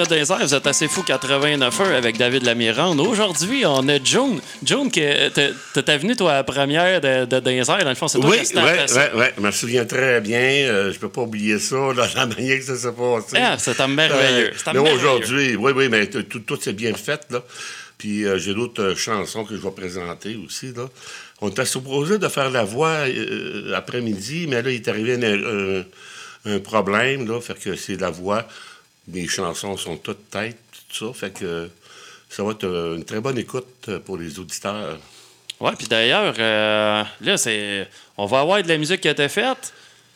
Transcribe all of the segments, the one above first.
Désert, vous êtes assez fou 89 heures avec David Lamirande. Aujourd'hui, on a June. June, t'es venu, toi, à la première de, de Désert. Dans le fond, c'est toi oui, qui Oui, oui, oui. Je me souviens très bien. Euh, je peux pas oublier ça, là, la manière que ça s'est passé. Ah, c'est merveilleux. Euh, mais aujourd'hui, oui, oui, mais tout, tout s'est bien fait, là. Puis euh, j'ai d'autres euh, chansons que je vais présenter aussi, là. On était supposé de faire la voix après-midi, mais là, il est arrivé un, un problème, là. Fait que c'est la voix mes chansons sont toutes têtes, tout ça. Fait que ça va être euh, une très bonne écoute euh, pour les auditeurs. Oui, puis d'ailleurs, euh, là, c'est. On va avoir de la musique qui a été faite.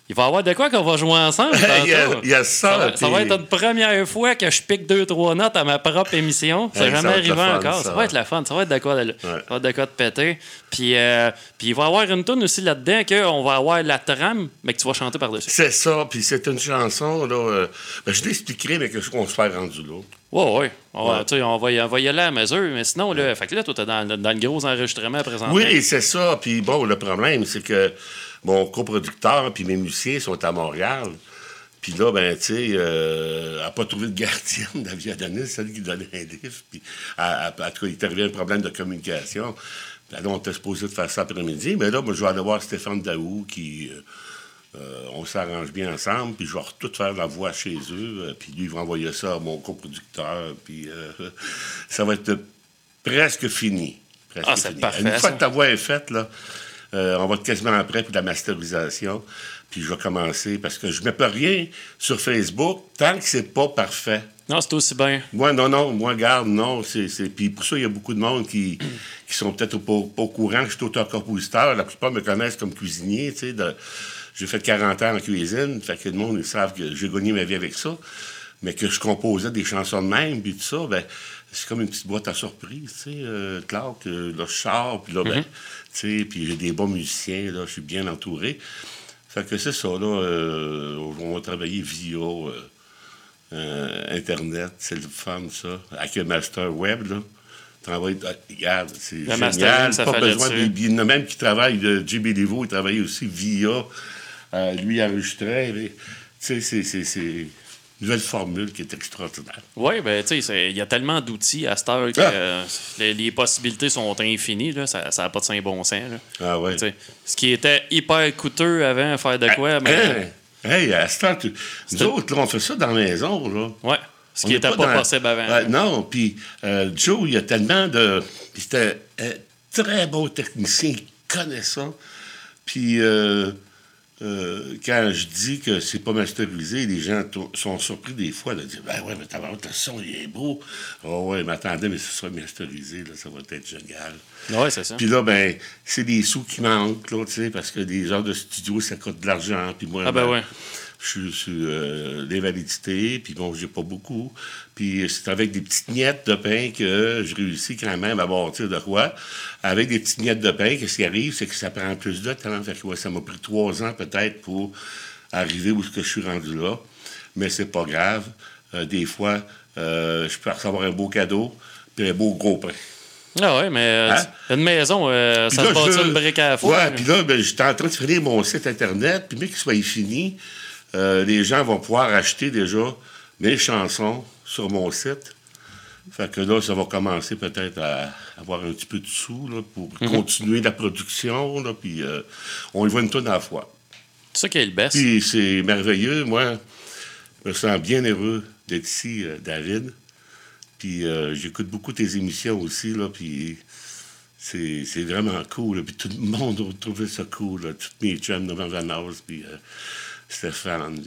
Il va y avoir de quoi qu'on va jouer ensemble. il, y a, ça. Ça va, être une première fois que je pique deux, trois notes à ma propre émission. Ça n'est jamais arrivé encore. Ça. va être la fun. Ça va être de quoi de, de, quoi de péter. Puis, euh, puis il va y avoir une tune aussi là-dedans qu'on va avoir la trame, mais que tu vas chanter par-dessus. C'est ça. Puis c'est une chanson. Là, euh, ben, je l'expliquerai, mais qu'est-ce qu'on se fait rendu là. Oui, oui. On, va, on, va y, on va y aller à mesure, mais sinon, là, fait que là, toi, es dans, dans le gros enregistrement présentement. Oui, c'est ça. Puis bon, le problème, c'est que mon coproducteur puis mes musiciens sont à Montréal. Puis là, ben, tu sais, euh, elle n'a pas trouvé de gardienne, David Adonis, celle qui donnait un livre. Puis, à, tout cas, il est arrivé un problème de communication. Puis, là, on était supposé de faire ça après-midi. Mais là, moi, je vais aller voir Stéphane Daou, qui. Euh, euh, on s'arrange bien ensemble, puis je vais tout faire la voix chez eux, puis lui, il va envoyer ça à mon coproducteur, puis ça va être presque fini. Presque ah, c'est parfait. Une fois que ta voix est faite, là, euh, on va être quasiment prêt pour la masterisation. Puis je vais commencer parce que je ne mets pas rien sur Facebook tant que c'est pas parfait. Non, c'est aussi bien. Moi, non, non. Moi, garde, non. C'est, Puis pour ça, il y a beaucoup de monde qui, qui sont peut-être pas, au courant que je suis auteur-compositeur. La plupart me connaissent comme cuisinier, tu sais. J'ai fait 40 ans en cuisine. Fait que le monde, ils savent que j'ai gagné ma vie avec ça. Mais que je composais des chansons de même, puis tout ça, ben c'est comme une petite boîte à surprise, tu sais, euh, Clark, euh, je sors, puis là, ben, mm-hmm. tu sais, puis j'ai des bons musiciens, là, je suis bien entouré. Fait que c'est ça, là, euh, on va travailler via Internet, c'est le fun, ça, avec le master web, là. Travaille, ah, regarde, c'est génial, ça pas besoin de... Il y en a même qui travaille, JB Levo, il travaille aussi via, lui enregistrait, tu sais, c'est nouvelle formule qui est extraordinaire. Oui, ben tu sais, il y a tellement d'outils à cette heure que ah! euh, les, possibilités sont infinies. Là, ça n'a pas de saint bon sens. Ah ouais. Ce qui était hyper coûteux avant faire de quoi. Ah, mais, hey, à cette heure, nous autres, là, on fait ça dans la maison. Là. Ouais. Ce qui n'était pas, possible avant. non, puis euh, Joe, il y a tellement de. C'était un très beau technicien, il connaît ça. Puis. Euh, quand je dis que c'est pas masterisé, les gens sont surpris des fois de dire Ben ouais, mais t'as le son, il est beau. Oh ouais, mais attendez, mais ce sera masterisé, là, ça va être génial. Oui, c'est ça. Puis là, ben, c'est des sous qui manquent, là, tu sais, parce que des heures de studio, ça coûte de l'argent. Puis moi, ah, ben, ben ouais je suis sur euh, l'invalidité, puis bon, j'ai pas beaucoup. Puis c'est avec des petites miettes de pain que je réussis quand même à bâtir de quoi. Avec des petites miettes de pain, qu'est-ce qui arrive, c'est que ça prend plus de temps. Fait que, ça m'a pris trois ans peut-être pour arriver où je suis rendu là. Mais c'est pas grave. Euh, des fois, euh, je peux recevoir un beau cadeau, puis un beau gros pain. Ah oui, mais hein? une maison, ça se bâtit une brique à la fois. Ouais, puis là, ben, j'étais en train de finir mon site Internet, puis mais qu'il soit fini, euh, les gens vont pouvoir acheter déjà mes chansons sur mon site. Fait que là, ça va commencer peut-être à avoir un petit peu de sous pour mhm. continuer la production. Là, puis euh, on y voit une tonne à la fois. C'est ça qui est le best. Puis c'est merveilleux. Moi, je me sens bien heureux d'être ici, euh, David. Puis j'écoute beaucoup tes émissions aussi. Là, puis c'est vraiment cool. Puis tout le monde a trouvé ça cool. Là. Toutes mes chums de Van puis Stéphane,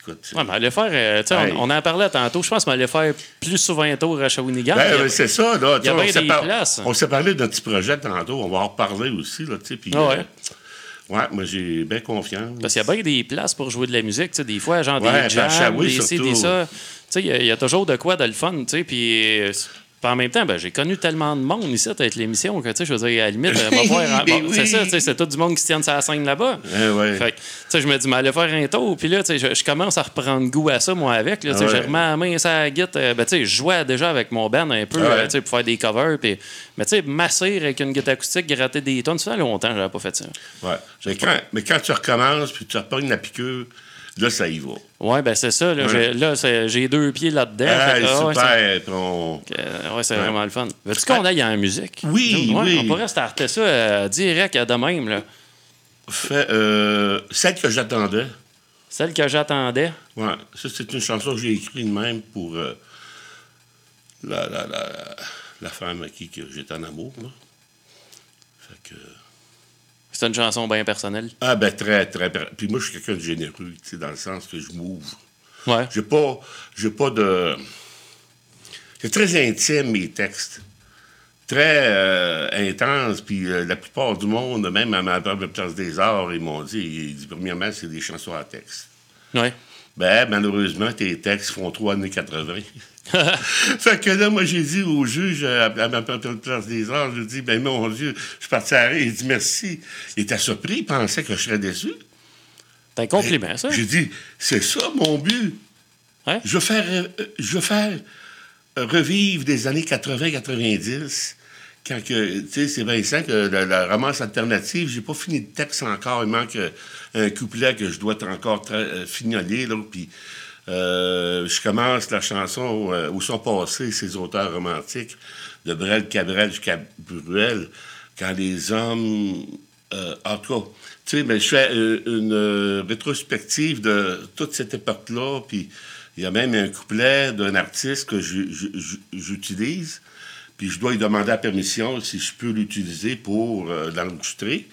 écoute. Ouais, mais faire. Euh, on, on, en parlait tantôt. Je pense qu'on allait faire plus souvent un tour à Shawinigan. Ben, ben, c'est ça, là. Il y a. On s'est parlé d'un petit projet tantôt. On va en reparler aussi, là, tu sais. Puis, ah ouais. Euh, Ouais, moi, j'ai bien confiance. Parce qu'il y a bien des places pour jouer de la musique. Tu sais, des fois, genre des jams, des des ça. Tu sais, il y, a toujours de quoi de le fun. Tu sais, puis euh, en même temps, ben, j'ai connu tellement de monde ici avec l'émission que, tu sais, je veux dire, à la limite, euh, ben c'est ça, c'est tout du monde qui se tient sur la scène là-bas. Eh ouais. Fait tu sais, je me dis, mais aller faire un tour, puis là, tu sais, je, commence à reprendre goût à ça, moi, avec. Là, tu sais, je remets la main la guitare. Euh, ben, tu sais, je jouais déjà avec mon band un peu, euh, tu sais, pour faire des covers, puis, mais tu sais, masser avec une guitare acoustique, gratter des tonnes, ça fait longtemps, j'avais pas fait ça. Ouais. Mais quand, mais quand tu recommences, puis tu repognes la piqûre, là, ça y va. Oui, ben c'est ça. Là, j'ai deux pieds là-dedans. Ah, super. Ouais, c'est vraiment le fun. Veux-tu qu'on aille en musique? Oui, oui. On pourrait starter ça euh, direct de même. Là. Fait, euh, celle que j'attendais. Celle que j'attendais? Oui. Ça, c'est une chanson que j'ai écrite de même pour euh, la, la, la, la, femme à qui j'étais en amour. Là. Fait que... C'est une chanson bien personnelle. Ah, ben très, très. Puis moi, je suis quelqu'un de généreux, tu sais, dans le sens que je m'ouvre. Ouais. J'ai pas, j'ai pas de. C'est très intime, mes textes. Très euh, intense. Puis euh, la plupart du monde, même à ma place des arts, ils m'ont dit, ils dit, premièrement, c'est des chansons à texte. Ouais. Ben, malheureusement, tes textes font trois années 80. fait que là, moi, j'ai dit au juge, à, ma place des arts, je lui ai dit, ben mon Dieu, je suis parti à Il dit merci. Il était surpris, il pensait que je serais déçu. C'est un compliment, ça. J'ai dit, c'est ça mon but. Je veux faire, euh, je veux faire revivre des années 80-90 quand que, tu sais, c'est Vincent que la, la, romance alternative, j'ai pas fini de texte encore. Il manque un couplet que je dois encore euh, fignoler, puis euh, je commence la chanson euh, Où sont passés ces auteurs romantiques, de Brel Cabrel jusqu'à Bruel, quand les hommes. Euh, en tout cas, tu sais, mais je fais une rétrospective de toute cette époque-là, puis il y a même un couplet d'un artiste que j'utilise, puis je dois lui demander la permission si je peux l'utiliser pour l'enregistrer.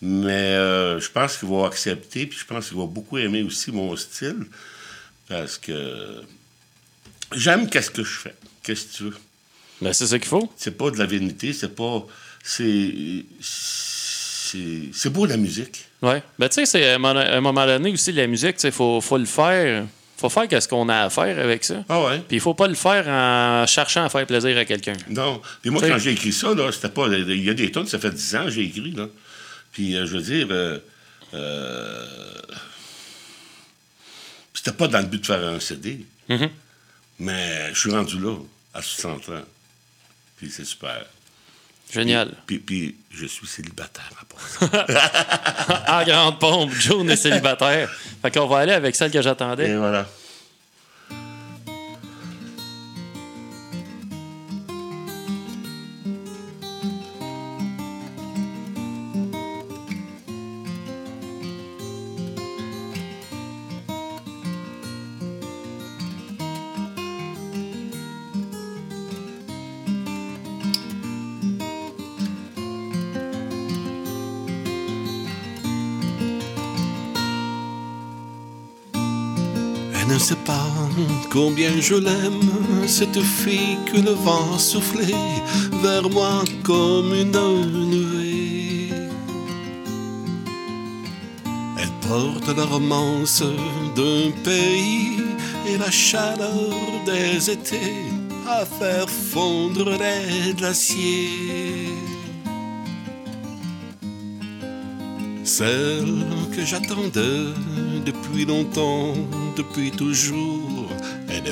Mais je pense qu'il va accepter, puis je pense qu'il va beaucoup aimer aussi mon style. Parce que j'aime qu'est-ce que je fais. Qu'est-ce que tu veux? Ben, c'est ça qu'il faut. C'est pas de la vanité, c'est pas. C'est. C'est beau la musique. Oui. Ben, tu sais, à un moment donné aussi, la musique, il faut, faut le faire. Faut faire qu'est-ce qu'on a à faire avec ça. Ah ouais. Puis il faut pas le faire en cherchant à faire plaisir à quelqu'un. Non. Puis moi, quand j'ai écrit ça, là, c'était pas. Il y a des tonnes, ça fait 10 ans que j'ai écrit, là. Puis euh, je veux dire. Euh, euh, c'était pas dans le but de faire un CD. Mm-hmm. Mais je suis rendu là, à 60 ans. Puis c'est super. Génial. Puis, puis, je suis célibataire à part En grande pompe, Joe est célibataire. Fait qu'on va aller avec celle que j'attendais. Et voilà. Combien je l'aime, cette fille que le vent soufflait vers moi comme une nuée. Elle porte la romance d'un pays et la chaleur des étés à faire fondre les glaciers. Celle que j'attendais depuis longtemps, depuis toujours.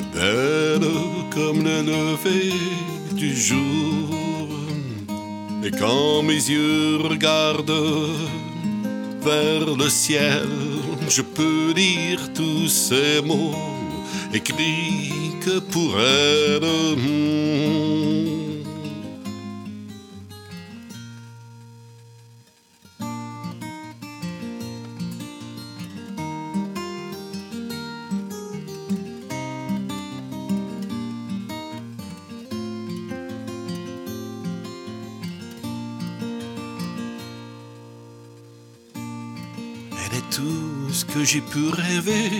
Est belle comme le lever du jour. Et quand mes yeux regardent vers le ciel, je peux lire tous ces mots écrits que pour elle. J'ai pu rêver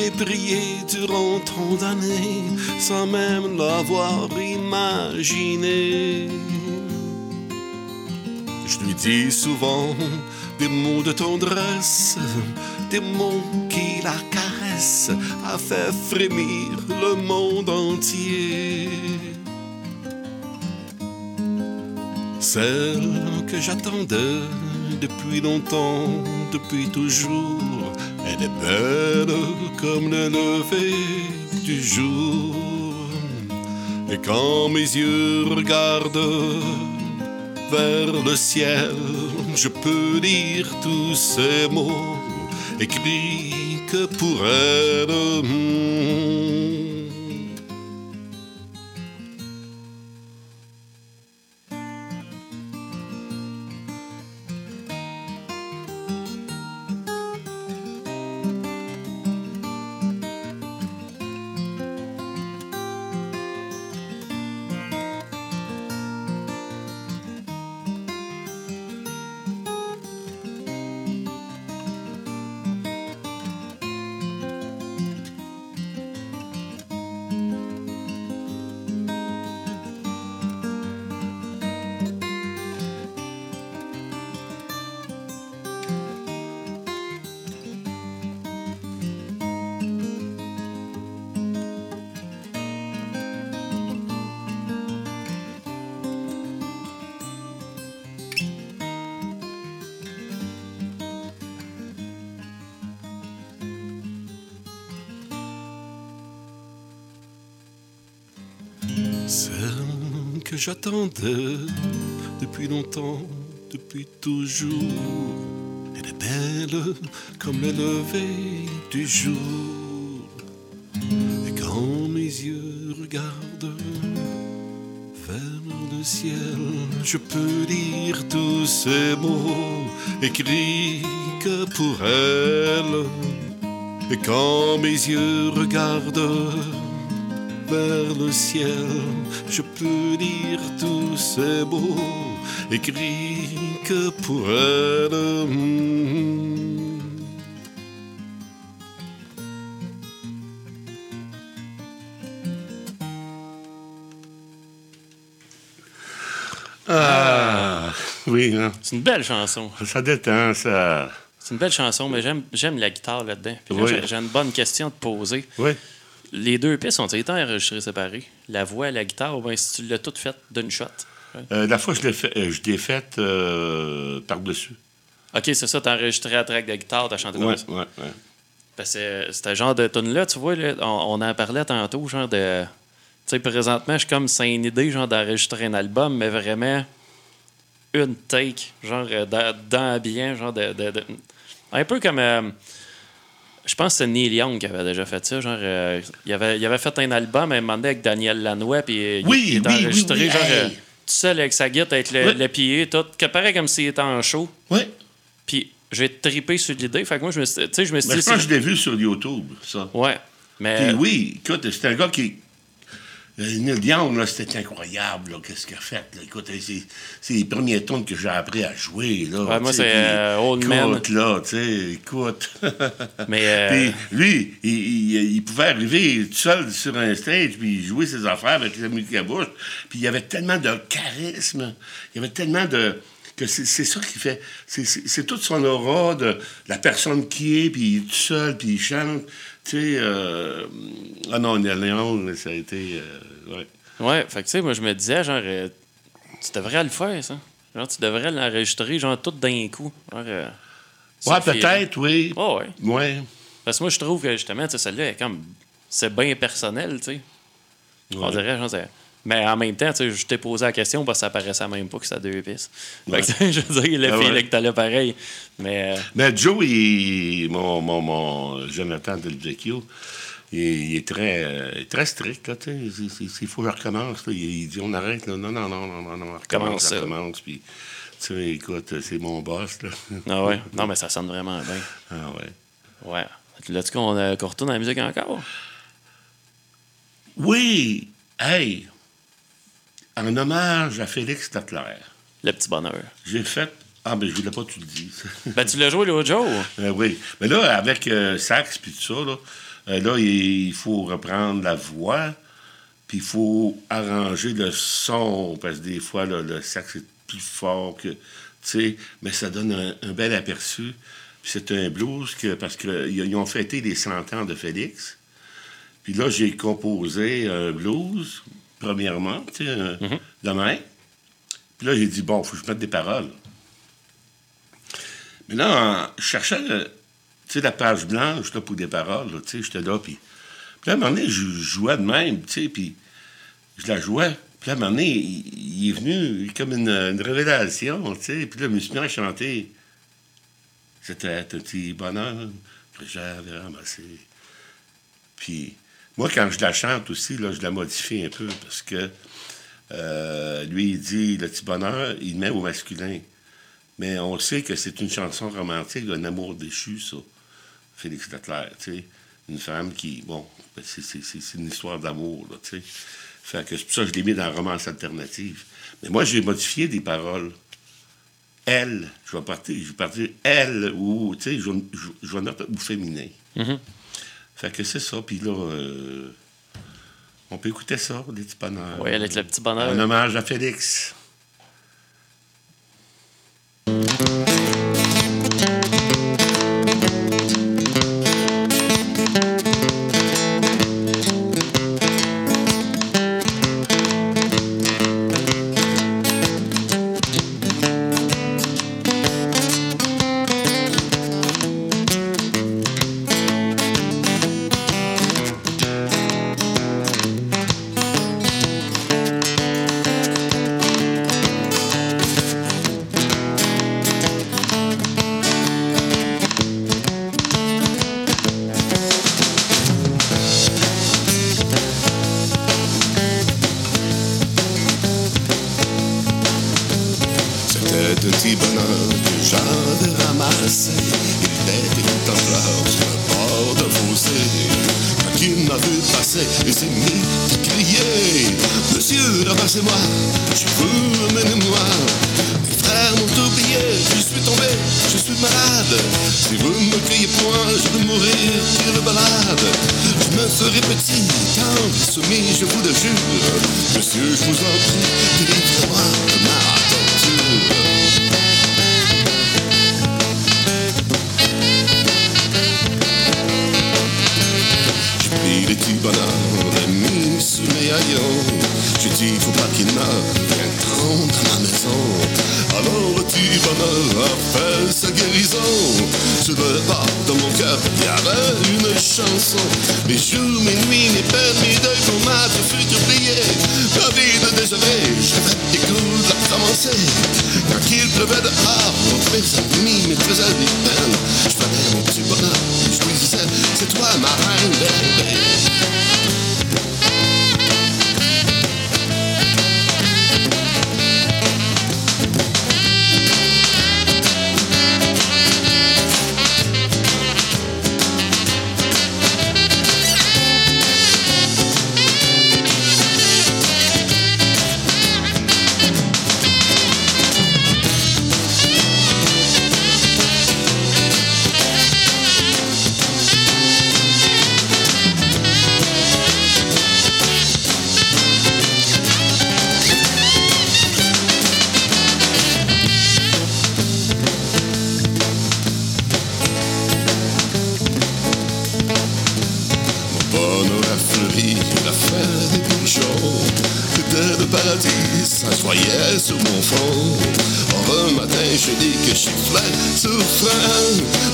et prier durant tant d'années sans même l'avoir imaginé. Je lui dis souvent des mots de tendresse, des mots qui la caressent, a fait frémir le monde entier. Celle que j'attendais depuis longtemps, depuis toujours elle est belle comme le lever du jour. Et quand mes yeux regardent vers le ciel, je peux lire tous ces mots écrit que pour elle. J'attendais depuis longtemps, depuis toujours. Elle est belle comme le lever du jour. Et quand mes yeux regardent vers le ciel, je peux lire tous ces mots écrits que pour elle. Et quand mes yeux regardent vers le ciel, je peux lire tous ces mots écrits que pour elle. Ah, oui. Hein. C'est une belle chanson. Ça détend, ça. C'est une belle chanson, mais j'aime la guitare là-dedans. J'ai une bonne question à te poser. Oui. Les deux pistes ont été enregistrées séparées. La voix et la guitare, ou bien si tu l'as toute faite d'une shot? Euh, la fois, je l'ai fait, euh, je faite euh, par-dessus. OK, c'est ça, t'as enregistré la track de guitare, t'as chanté ouais, ça. Ouais, ouais. Parce que c'était genre de tune-là, tu vois, on, en parlait tantôt, genre de. Tu sais, présentement, je suis comme, c'est une idée, genre d'enregistrer un album, mais vraiment une take, genre d'ambiance, genre de, Un peu comme. Je pense que c'est Neil Young qui avait déjà fait ça. Genre, euh, il, avait, il avait fait un album à un moment donné avec Daniel Lanois, puis oui, il, était enregistré, genre, euh, tout seul avec sa guitare, avec le, le pied, tout, que pareil comme s'il était en show. Oui. Puis j'ai tripé sur l'idée. Fait que moi, je me suis, je me suis dit. Je pense que je l'ai vu sur YouTube, ça. Ouais. Mais... Puis oui, écoute, c'est un gars qui, Neil Young, c'était incroyable, qu'est-ce qu'il a fait. Écoute, c'est les premiers tons que j'ai appris à jouer. Là, moi, c'est euh, Old Man. là, tu sais, écoute. Mais euh, Puis lui, il, il, pouvait arriver tout seul sur un stage, puis jouer ses affaires avec la musique à bouche. Puis il y avait tellement de charisme, il y avait tellement de que c'est ça qui fait. C'est toute son aura de la personne qui est, puis il est tout seul, puis il chante. Tu sais, euh... ah non, Léon, ça a été. Euh... ouais. Ouais, fait que tu sais, moi, je me disais, genre, euh, tu devrais le faire, ça. Genre, tu devrais l'enregistrer, genre, tout d'un coup. Genre, euh, ouais, peut-être, oui. Oh, ouais. Ouais. Parce que moi, je trouve que, justement, celle-là, comme. C'est bien personnel, tu sais. On dirait, genre, mais en même temps, je t'ai posé la question parce que ça paraissait même pas que c'était deux pistes. je veux dire, le ah que t'allais pareil. Mais, euh, Mais Joe, il, mon, mon, mon Jonathan Del Vecchio, il, est très, très strict. Là, il, faut que je recommence. Il, dit on arrête. Non, non, non, non, non, non, on recommence. On recommence puis, tu sais, écoute, c'est mon boss. Là. ah ouais? Non, mais ça sonne vraiment bien. Ah ouais. Ouais. Là-tu qu'on qu retourne à la musique encore? Oui! Hey! En hommage à Félix Statler. Le petit bonheur. J'ai fait. Ah, ben, je voulais pas que tu le dises. ben, tu l'as joué l'autre jour. Euh, oui. Mais là, avec euh, sax puis tout ça, là, euh, là, il faut reprendre la voix, puis il faut arranger le son, parce que des fois, le sax est plus fort que. Tu sais, mais ça donne un, bel aperçu. Puis c'est un blues que, parce qu'ils ont fêté les 100 ans de Félix. Puis là, j'ai composé un blues premièrement, tu sais, euh, mhm. demain. Puis là, j'ai dit, bon, il faut que je mette des paroles. Mais là, je cherchais, tu sais, la page blanche, là, pour des paroles, tu sais, j'étais là, puis... Puis là, à un moment donné, je jouais de même, tu sais, puis je la jouais. Puis là, à un moment donné, il, est venu comme une, révélation, tu sais. Puis là, je me suis mis à chanter. C'était un petit bonheur que j'avais ramassé. Puis moi, quand je la chante aussi, là, je la modifie un peu parce que euh, lui, il dit le petit bonheur, il met au masculin. Mais on sait que c'est une chanson romantique d'un amour déchu, ça. Félix Leclerc, tu sais. Une femme qui, bon, ben, c'est une histoire d'amour, là, tu sais. Fait que c'est pour ça que je l'ai mis dans la romance alternative. Mais moi, j'ai modifié des paroles. Elle, je vais partir, je vais partir elle, ou, tu sais, je, je, je, ou féminin. Mm-hmm. Fait que c'est ça. Puis là, euh, on peut écouter ça, les petits bonheurs. Oui, avec le petit bonheur. Un hommage à Félix. Si vous me criez point, je vais mourir, tire le balade. Je me ferai petit, tendre, soumis, je vous le jure. Monsieur, je vous en prie, délivrez-moi de ma torture. J'ai pris les petits bonheurs, la mise sur mes haillons. J'ai dit, faut pas qu'il meure rentre à maison. Alors le petit bonheur a sa guérison. Sur le bas de mon cœur, il y avait une chanson. Mes jours, mes nuits, mes peines, mes deuils, pour ma fut oublié. Ma vie de déjeuner, j'avais des coups de commencer. Quand il pleuvait dehors, mes amis me faisaient des peines. Je prenais mon petit bonheur, je lui disais, c'est toi ma reine.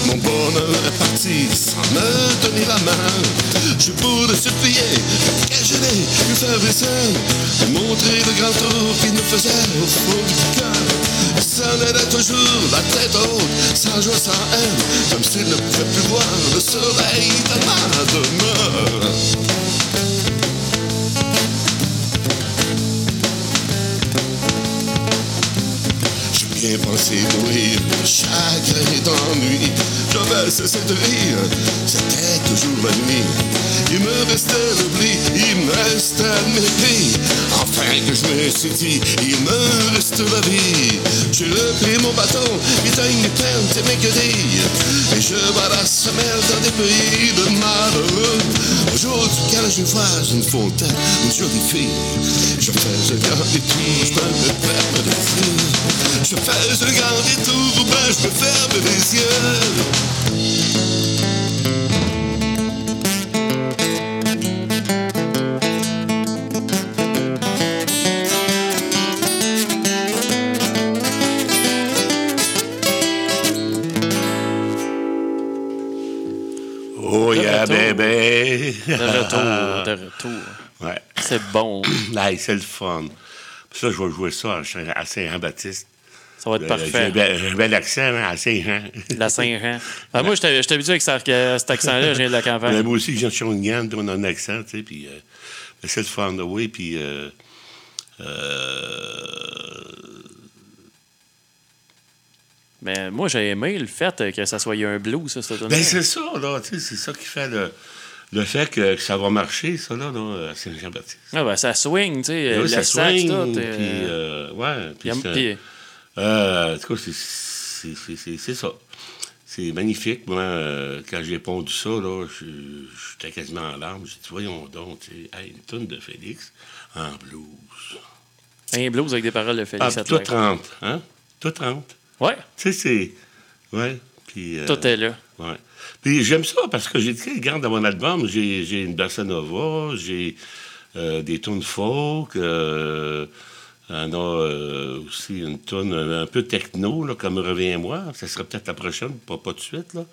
Mon bonheur est parti sans me tenir la main. Je pour le supplier, et je l'ai une faiblesse. Montrer le grand tour qu'il me faisait au fond du cœur. Ça n'allait toujours la tête haute, sans joie, sans haine, comme s'il ne pouvait plus voir le soleil de ma demeure. bien pensé mourir. Chacun est ennui. Je vais cette de rire. C'était toujours ma nuit. Il me restait l'oubli, il me restait le mépris. Enfin que je me suis dit, il me reste ma vie. J'ai repris mon bâton, il éteigne mes peines et mes guérilles. Et je balasse la mer dans des pays de malheureux. Aujourd'hui, quand je vois une fontaine, une jolie fille, je fais, je viens et tout, je peux me perdre de fou. Je fais je regarde les tours, ben je me ferme les yeux. Oh, bébé. De retour, de retour. Ouais. C'est bon. c'est le fun. Ça, je vais jouer ça à Saint-Jean-Baptiste. Ça va être parfait. J'ai un bel accent hein, à Saint-Jean. La Saint-Jean. Ah, moi, je suis habitué avec cet accent-là, je viens de la campagne. moi aussi, je viens de Shawinigan, on a un accent, tu sais, puis euh, c'est de faire puis... Euh, euh, Mais moi, j'ai aimé le fait que ça soit un blues, ça, cette Ben, c'est ça, là, tu sais, c'est ça qui fait le le fait que, ça va marcher, ça, là, là à Saint-Jean-Baptiste. Ah, ben, ça swing, tu sais. Oui, ça swing, puis, euh, ouais, puis... Euh, en tout cas, c'est ça. C'est magnifique. Moi, euh, quand j'ai pondu ça, là, j'étais quasiment en larmes. J'ai dit, voyons donc, tu sais, une tonne de Félix en blues. Un blues avec des paroles de Félix. Ah, tout 30, hein? Tout 30. Ouais. Tu sais, c'est... Ouais. Puis, euh, tout est là. Ouais. Puis j'aime ça parce que j'ai dit, regarde, dans mon album, j'ai une bossa nova, j'ai euh, des tunes folk, euh, on a euh, aussi une tune un, peu techno, là, comme Reviens-moi. Ça serait peut-être la prochaine, pas, pas de suite. Là.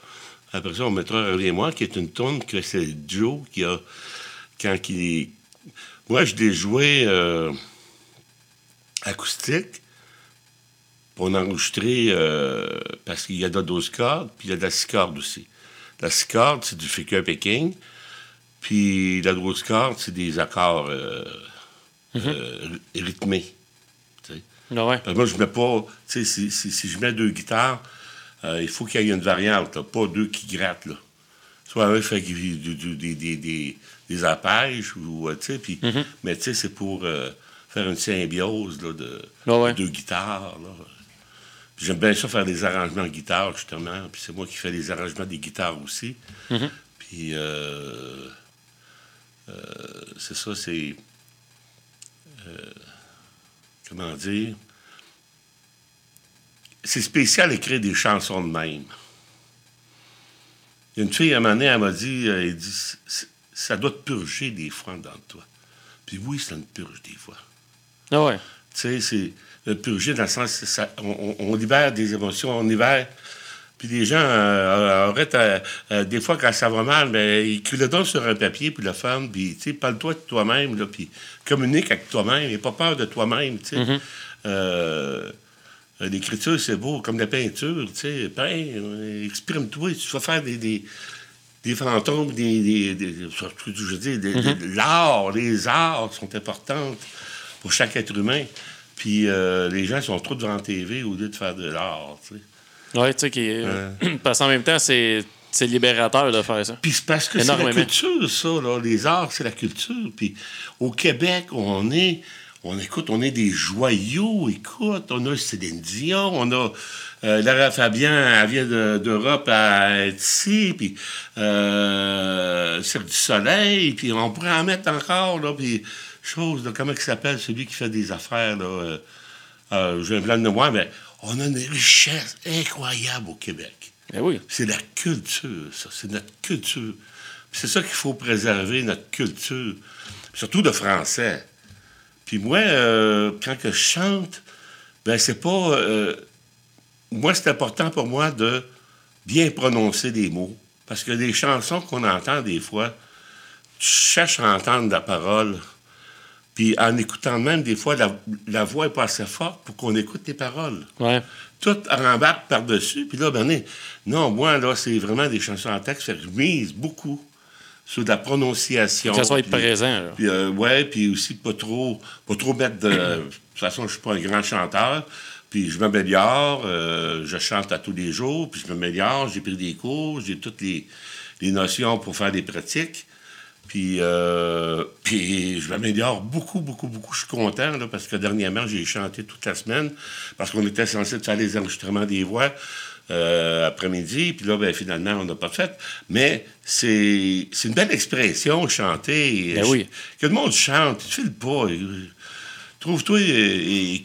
Après ça, on mettra Reviens-moi, qui est une tune que c'est Joe qui a. Quand il. Moi, je l'ai joué euh, acoustique. On a enregistré euh, parce qu'il y a de la 12 cordes, puis il y a de la 6 cordes aussi. La 6 cordes, c'est du fake picking. Puis la 12 cordes, c'est des accords mm-hmm. rythmés. Ah ouais. moi, je mets pas. Si, si, si, je mets deux guitares, euh, il faut qu'il y ait une variante, pas deux qui grattent. Là. Soit un fait des, des, des, des arpèges, ou, euh, puis, mm-hmm. mais c'est pour euh, faire une symbiose là, de, ah deux guitares. J'aime bien ça faire des arrangements de guitare, justement. Puis c'est moi qui fais les arrangements des guitares aussi. Mm-hmm. Puis c'est ça, c'est comment dire, c'est spécial d'écrire des chansons de même. Il y a une fille, à un moment donné, elle m'a dit, euh, elle dit ça doit te purger des fois dans toi. Puis oui, ça me purge des fois. Ah ouais. Tu sais, c'est purger dans le sens, ça, on, libère des émotions, on libère. Puis les gens euh, arrêtent, euh, des fois, quand ça va mal, mais ils le donnent sur un papier, puis le font, puis, tu sais, parle-toi de toi-même, là, puis communique avec toi-même, et pas peur de toi-même, tu sais. Mm-hmm. Euh, l'écriture, c'est beau, comme la peinture, tu sais. Peins, exprime-toi, tu vas faire des, des, des fantômes, des, des, je veux dire, mm-hmm. l'art, les arts sont importants pour chaque être humain. Puis euh, les gens sont trop devant la TV au lieu de faire de l'art, tu sais. Oui, tu sais, qui... parce qu'en même temps, c'est c'est libérateur de faire ça. Puis c'est parce que c'est la culture, ça. Là. Les arts, c'est la culture. Puis au Québec, on est, on écoute, on est des joyaux. Écoute, on a Céline Dion, on a euh, Lara Fabian, elle vient d'Europe à être ici. Puis euh, Cirque du Soleil. Puis on pourrait en mettre encore. Là, puis chose, là, comment il s'appelle celui qui fait des affaires là. Euh, euh, j'ai un blanc de moi, mais on a une richesse incroyable au Québec. Eh oui. C'est la culture, ça. C'est notre culture. C'est ça qu'il faut préserver, notre culture. Surtout le français. Puis moi, euh, quand je chante, ben c'est pas... Euh, moi, c'est important pour moi de bien prononcer des mots. Parce que les chansons qu'on entend des fois, tu cherches à entendre la parole. Puis en écoutant même, des fois, la, voix est pas assez forte pour qu'on écoute les paroles. Ouais tout rembarque par-dessus. Puis là, ben, non, moi, là, c'est vraiment des chansons en texte. Fait que je mise beaucoup sur la prononciation. Que ça soit être présent. Puis, euh, ouais, puis aussi pas trop, pas trop mettre de. de toute façon, je suis pas un grand chanteur. Puis je m'améliore, euh, je chante à tous les jours, puis je m'améliore, j'ai pris des cours, j'ai toutes les, les, notions pour faire des pratiques. Puis, euh, puis je m'améliore beaucoup, beaucoup, beaucoup. Je suis content là, parce que dernièrement, j'ai chanté toute la semaine parce qu'on était censé faire les enregistrements des voix euh, après-midi. Puis là, ben, finalement, on n'a pas fait. Mais c'est une belle expression, chanter. Ben oui. Que le monde chante, tu le pas. Trouve-toi,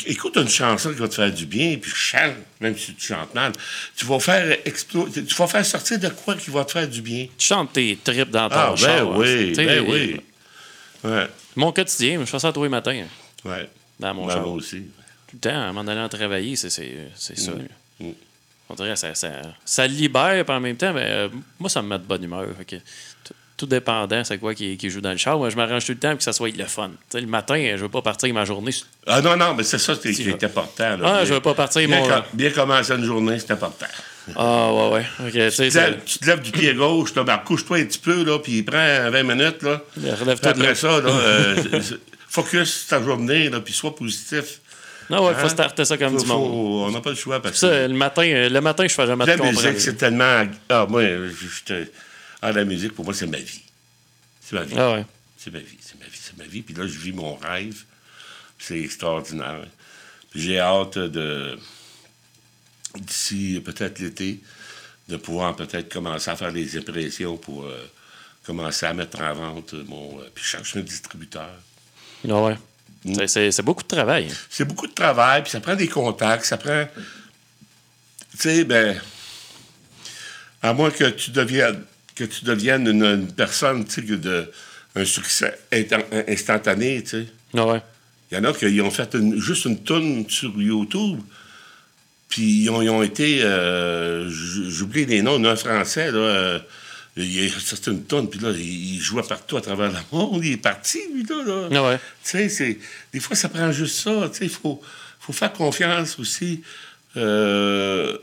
écoute une chanson qui va te faire du bien, puis chante, même si tu chantes mal. Tu vas faire exploser, tu vas faire sortir de quoi qui va te faire du bien. Tu chantes tes tripes dans ton ah, ben Oui, ben oui, ouais. Mon quotidien, je fais ça tous les matins. Ouais. Dans mon ben, Moi aussi. Tout le temps, en m'en allant travailler, c'est ça. Mm. Mm. On dirait ça, ça, ça libère, puis en même temps, ben, euh, moi, ça me met de bonne humeur. Tout dépendant, c'est quoi qui, qui, joue dans le char. Moi, je m'arrange tout le temps pour que ça soit le fun. le matin, je veux pas partir ma journée. Ah non, non, mais c'est ça qui est important. Là. Ah, je veux pas partir bien, mon. bien commencer une journée, c'est important. Ah, ouais, ouais. Okay, tu, te tu, te lèves du pied gauche, ben, couche-toi un petit peu, là, puis prends 20 minutes. Là. Après ça, là, euh, focus ta journée, là, puis sois positif. Non, ouais, il faut hein? starter ça comme du monde. on n'a pas le choix. Parce ça, que... le matin, euh, le matin, je fais jamais de La musique, c'est tellement. Ah, moi, je, ah, la musique, pour moi, c'est ma vie. C'est ma vie. Ah, ouais. C'est ma vie, c'est ma vie, c'est ma vie. Puis là, je vis mon rêve. C'est extraordinaire. J'ai hâte de. D'ici peut-être l'été, de pouvoir peut-être commencer à faire des impressions pour euh, commencer à mettre en vente mon. Euh, puis chercher un distributeur. Ah ouais. Mm. C'est beaucoup de travail. C'est beaucoup de travail, puis ça prend des contacts, ça prend. Tu sais, ben. À moins que tu deviennes, que tu deviennes une, personne, tu sais, de un succès instantané, tu sais. Ah ouais. Il y en a qui ont fait juste une tonne sur YouTube, puis ils ont, été. Euh, j'oublie les noms, un français, là. Euh, c'est une tonne, puis là, il jouait partout à travers le monde. Il est parti, lui, là. Ah ouais. Tu sais, des fois, ça prend juste ça. Tu sais, il faut, faut faire confiance aussi. Euh,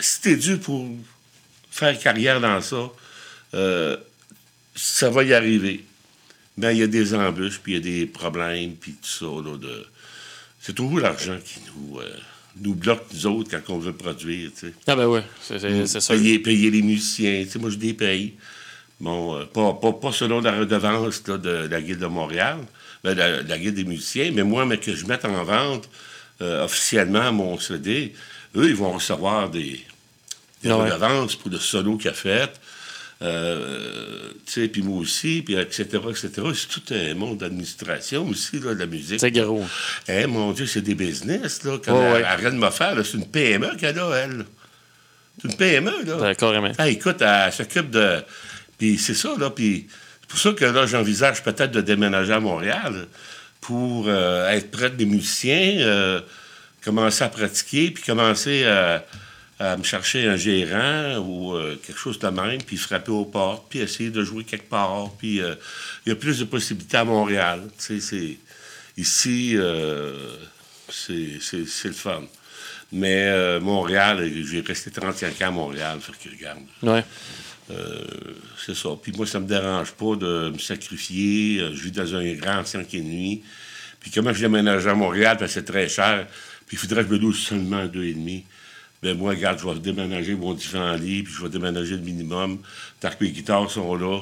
si t'es dû pour faire carrière dans ça, euh, ça va y arriver. Mais il y a des embûches, puis il y a des problèmes, puis tout ça. Là, de... C'est toujours l'argent qui nous... Euh, nous bloque, nous autres, quand on veut produire. Ah ben oui, c'est ça. Payer, payer, les musiciens. moi, je les paye. Bon, euh, pas, pas, pas, selon la redevance de la Guilde de Montréal, ben, la, la, Guilde des musiciens, mais moi, mais que je mette en vente euh, officiellement mon CD, eux, ils vont recevoir des, des ah redevances pour le solo qu'il a fait. Euh, tu sais, puis moi aussi, puis etc., etc. C'est tout un monde d'administration aussi, là, de la musique. C'est gros. Eh, mon Dieu, c'est des business, là. Oh, elle, de me faire, c'est une PME qu'elle a, elle. C'est une PME, là. D'accord, ah, écoute, elle s'occupe de... Puis c'est ça, là, puis c'est pour ça que là, j'envisage peut-être de déménager à Montréal pour euh, être près des musiciens, euh, commencer à pratiquer, puis commencer à à me chercher un gérant ou euh, quelque chose de même, puis frapper aux portes, puis essayer de jouer quelque part. Puis euh, il y a plus de possibilités à Montréal. C'est, ici, euh, c'est, le fun. Mais Montréal, j'ai resté 35 ans à Montréal, fait que regarde. Ouais. c'est ça. Puis moi, ça me dérange pas de me sacrifier. Je vis dans un grand 5 et nuit. Puis comment je déménage à Montréal, parce que c'est très cher. Puis il faudrait que je me loue seulement deux et demi ben moi, regarde, je vais déménager mon différent lit, puis je vais déménager le minimum, tant que mes guitares sont là,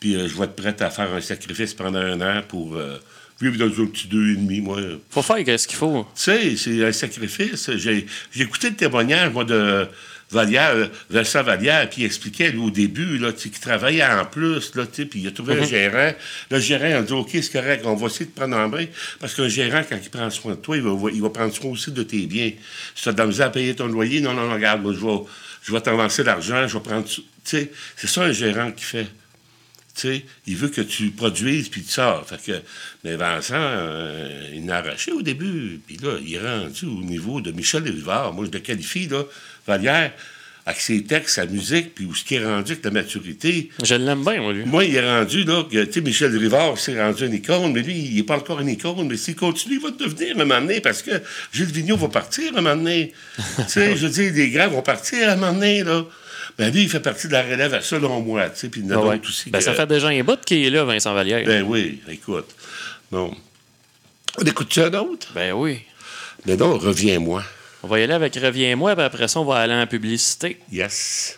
puis euh, je vais être prêt à faire un sacrifice pendant un an pour euh, vivre dans un petit deux et demi, moi. Faut faire ce qu'il faut. Tu sais, c'est un sacrifice. J'ai écouté le témoignage, moi, de Vallière, euh, Vincent Vallière, puis il expliquait, lui, au début, là, qu'il travaillait en plus, là, puis il a trouvé un mhm. gérant. Le gérant a dit, OK, c'est correct, on va essayer de prendre en main, parce qu'un gérant, quand il prend soin de toi, il va, il va prendre soin aussi de tes biens. Si tu as de à payer ton loyer, non, non, regarde, moi, je vais, je vais t'avancer l'argent, je vais prendre... Tu sais, c'est ça un gérant qui fait. Sais, il veut que tu produises, puis tu sors. Fait que, mais Vincent, euh, il n'a arraché au début. Puis là, il est rendu au niveau de Michel Rivard. Moi, je le qualifie, là, Vallière, avec ses textes, sa musique, puis où ce qui est rendu avec la maturité. Je l'aime bien, moi, lui. Moi, il est rendu, là, que, tu sais, Michel Rivard s'est rendu une icône, mais lui, il n'est pas encore une icône, mais s'il continue, il va devenir un moment donné, parce que Gilles Vigneault va partir un moment donné. tu sais, je veux dire, les grands vont partir un moment donné, là. Ben lui, il fait partie de la relève, selon moi, tu sais, puis il y en a d'autres aussi. Ben, ça fait déjà un bout qu'il est là, Vincent Vallière. Ben oui, écoute. Bon. On écoute-tu un autre? Ben oui. Mais non, reviens-moi. On va y aller avec Reviens-moi, puis après ça, on va aller en publicité. Yes.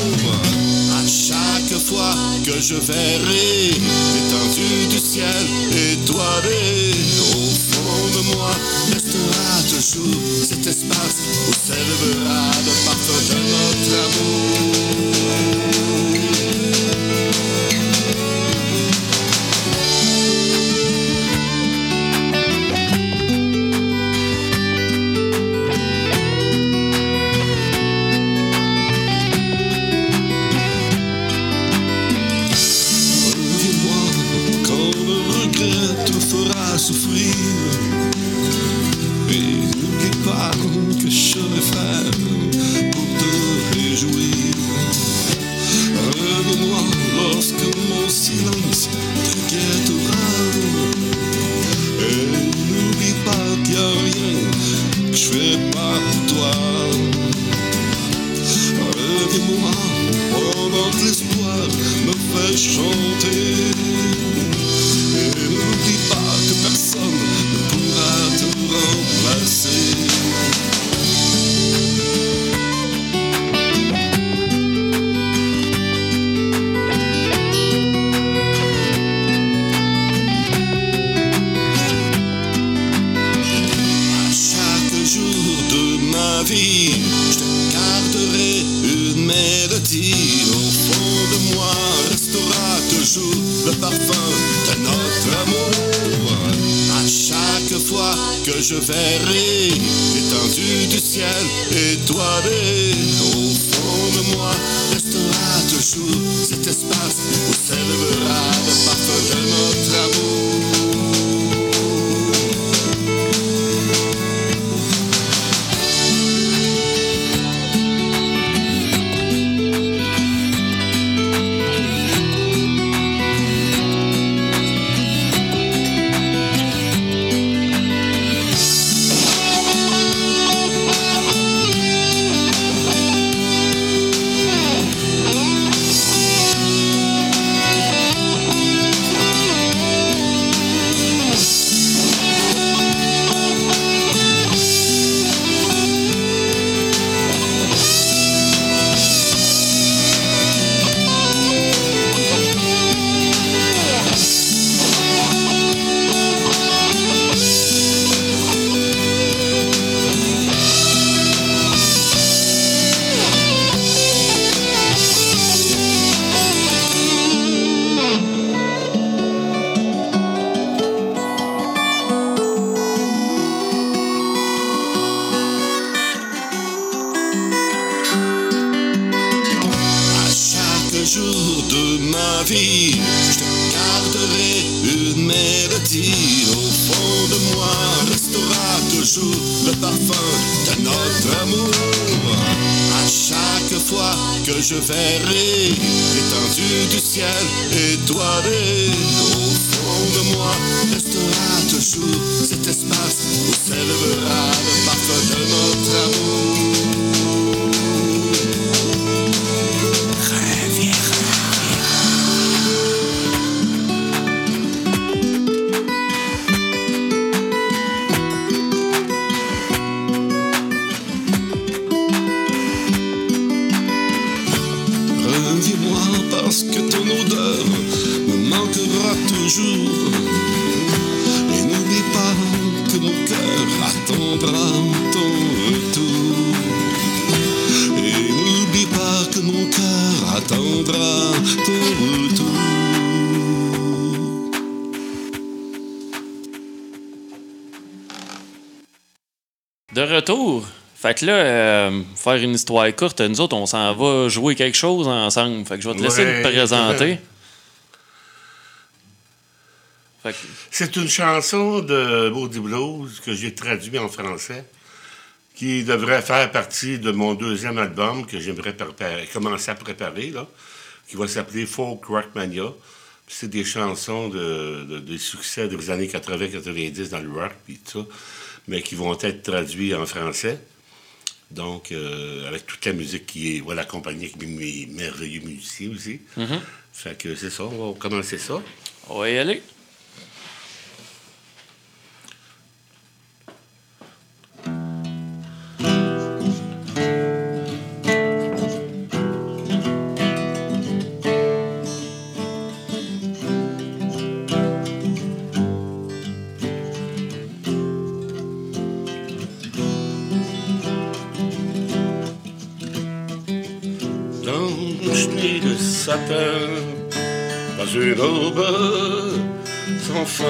verrai l'étendue du ciel étoilé. Au fond de moi restera toujours cet espace où s'élèvera le parfum de notre amour. toi au fond de moi restera toujours cet espace où s'élèvera le parfum Fait que là, euh, faire une histoire courte, nous autres, on s'en va jouer quelque chose ensemble. Fait que je vais te laisser me présenter. C'est une chanson de Body Blues que j'ai traduit en français, qui devrait faire partie de mon deuxième album que j'aimerais commencer à préparer. Là. qui va s'appeler Folk Rockmania. C'est des chansons de, des succès des années 80-90 dans le rock, puis tout ça, mais qui vont être traduits en français. Donc, euh, avec toute la musique qui est, voilà, accompagnée avec mes merveilleux musiciens aussi. Mm-hmm. Fait que c'est ça, on va commencer ça. On va y aller. Dans une aube sans fin.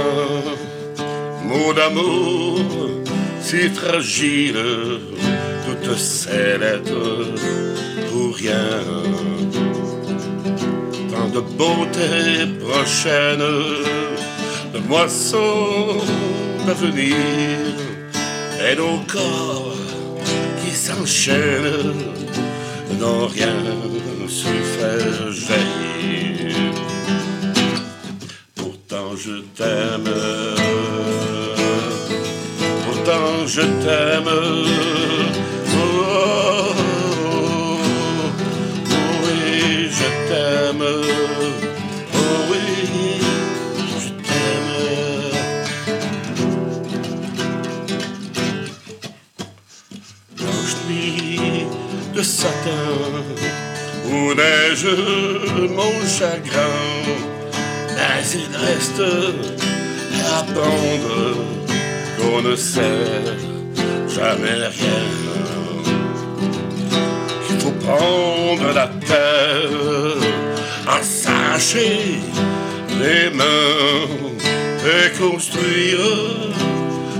Mot d'amour si fragile, toutes ces lettres pour rien. Tant de beauté prochaine, de moissons d'avenir, et nos corps qui s'enchaînent n'ont rien su faire jaillir. Pourtant je t'aime, pourtant je t'aime. Oh, oui, je t'aime. Oh oui, je t'aime. Blanche nuit de satin mon chagrin? Mais il reste à apprendre qu'on ne sait jamais rien. Qu'il faut prendre la terre à s'arracher les mains et construire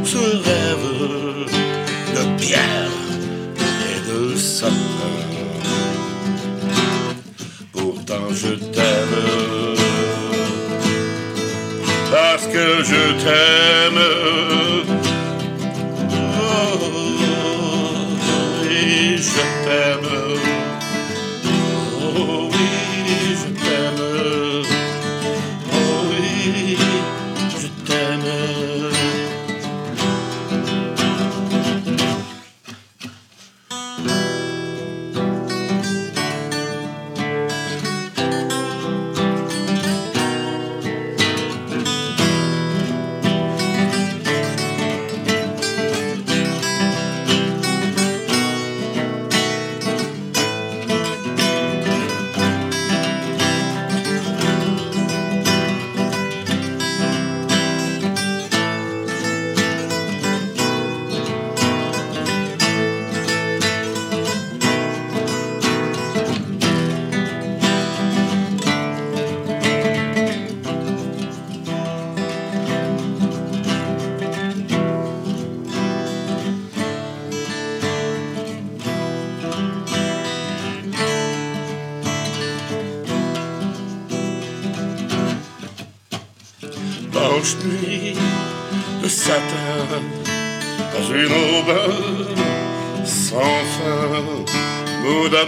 ce rêve de pierre et de sapin je t'aime. Parce que je t'aime.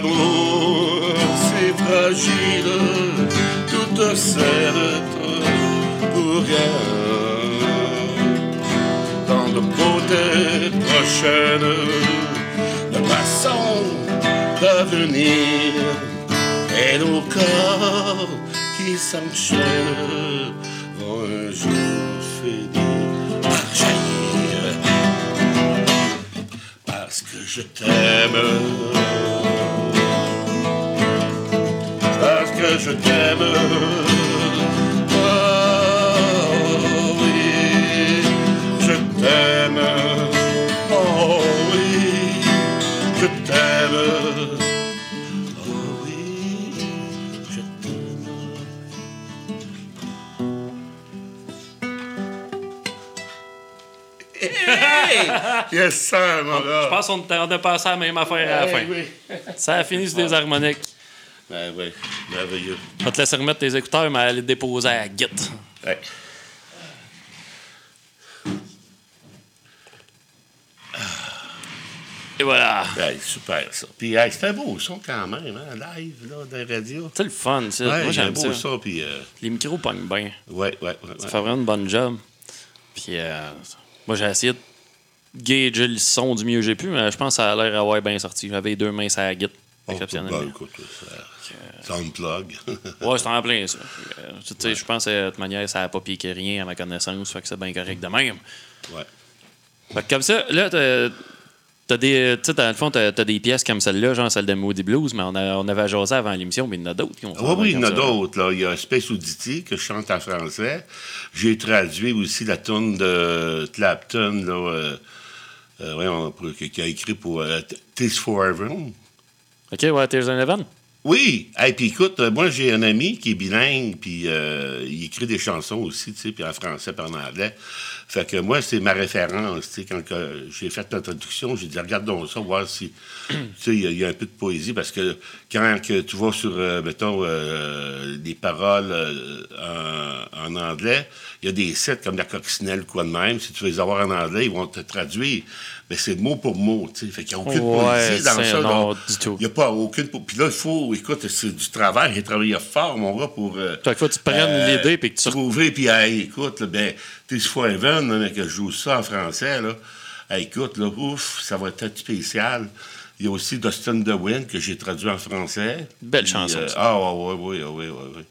Yes, qu'on a passé la même affaire à la fin. Ça a fini sur des harmoniques. Ben oui, merveilleux. Je vais te laisser remettre tes écouteurs, mais aller déposer à Git. Ouais. Et voilà. super, ça. Puis c'était un beau son quand même, hein, live, là, dans la radio. C'est le fun, ça. Moi, j'aime ça. ça puis, euh... Les micros pognent bien. Ouais, ouais, ouais. Ça fait vraiment une bonne job. Puis, euh, moi, j'ai essayé de gager le son du mieux que j'ai pu, mais je pense que ça a l'air d'avoir bien sorti. J'avais deux mains sur la guitare. Oh, exceptionnel. Oh, écoute, ça, unplug. ouais, c'est en plein, ça. Tu sais, je pense que de toute manière, ça n'a pas piqué rien à ma connaissance, fait que c'est bien correct de même. Ouais. Fait que comme ça, là, T'as des, tu sais, dans le fond, t'as as des pièces comme celle-là, genre celle de Moody Blues, mais on, a, on avait jasé avant l'émission, mais il y en a d'autres qui ont Oui, oui, il y en a d'autres. Là. Il y a Space Oddity que je chante en français. J'ai traduit aussi la tune de Clapton, là, euh, euh, qui a écrit pour euh, Taste Forever. OK, ouais, Tears in Heaven. Oui. Et puis écoute, euh, moi j'ai un ami qui est bilingue, puis euh, il écrit des chansons aussi, tu sais, puis en français, puis en anglais. Fait que moi, c'est ma référence, tu sais, quand j'ai fait l'introduction, j'ai dit, regarde donc ça, voir si, tu sais, il y, a un peu de poésie, parce que quand tu vas sur, euh, mettons, des paroles en, en, anglais, il y a des sites comme la coccinelle, quoi de même, si tu veux les avoir en anglais, ils vont te traduire mais c'est mot pour mot, tu sais. Fait qu'il n'y a aucune poésie dans ça. Non, du tout. Il n'y a pas aucune. Puis là, il faut, écoute, c'est du travail. Il travaillé fort, mon gars, pour. Euh, il faut que tu prennes euh, l'idée puis que tu. Trouver, puis, écoute, là, ben, This Forever, là, que je joue ça en français, là. écoute, là, ouf, ça va être spécial. Il y a aussi Dustin the Wind que j'ai traduit en français. Belle chanson. Euh, ah, oui, oui, oui, oui, oui.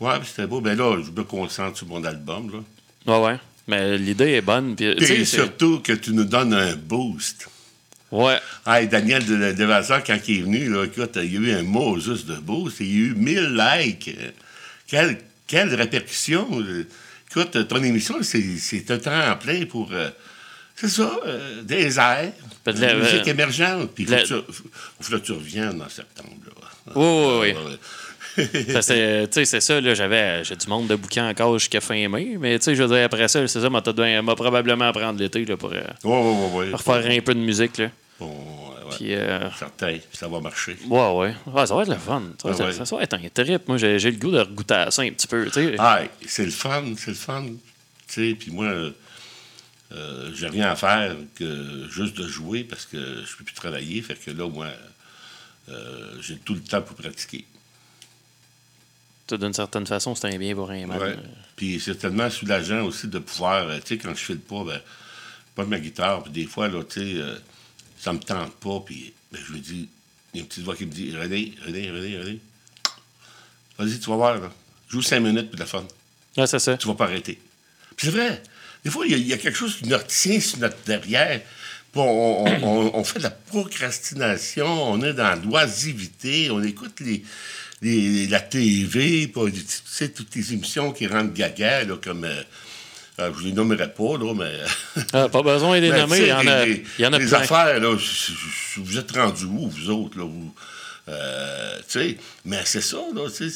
Ouais, c'était beau. Ben là, je me concentre sur mon album, là. Ouais, ouais. Mais l'idée est bonne. Puis, Et surtout que tu nous donnes un boost. Ouais. Hey, Daniel de, quand il est venu, là, écoute, il y a eu un mot juste de boost. Il y a eu 1000 likes. Quelle, quelle répercussion. Écoute, ton émission, c'est un temps en plein pour. Euh, c'est ça, euh, des airs, de la, musique émergente. Puis il faut, que tu reviennes en septembre. Là. oui, oui. C'est ça, là, j'avais j'ai du monde de bouquins encore jusqu'à fin mai, mais tu sais, je veux dire, après ça, c'est ça, m'a probablement à prendre l'été là, pour, euh, refaire un peu de musique. Là. Puis, euh, Certain, ça va marcher. Ouais, ouais. ouais ça va être le fun. Ça, ça, ça va être un trip. Moi, j'ai le goût de regoûter à ça un petit peu. Ah, c'est le fun, c'est le fun. Puis moi, euh, j'ai rien à faire que juste de jouer parce que je peux plus travailler. Fait que là, moi, j'ai tout le temps pour pratiquer d'une certaine façon, c'est un bien pour un mal. Puis c'est tellement soulageant aussi de pouvoir, euh, tu sais, quand je fais le pas, ben, pas de ma guitare, puis des fois, là, tu sais, euh, ça me tente pas, puis ben, je lui dis, il y a une petite voix qui me dit, René, René, René, René, vas-y, tu vas voir, là. Joue cinq minutes, puis la fun. Ah, c'est ça. Tu vas pas arrêter. Puis c'est vrai. Des fois, il y, a quelque chose qui nous retient sur notre derrière. On, on, on, fait de la procrastination, on est dans l'oisivité, on écoute les, la TV, tu sais, toutes les émissions qui rendent gaga, là, comme. Euh, euh, je ne les nommerai pas, là, mais. Ah, pas besoin de les nommer, il y en a, il y en a Les affaires, là, vous êtes rendus où, vous autres, là, vous. Euh, tu sais, mais c'est ça, là, tu sais,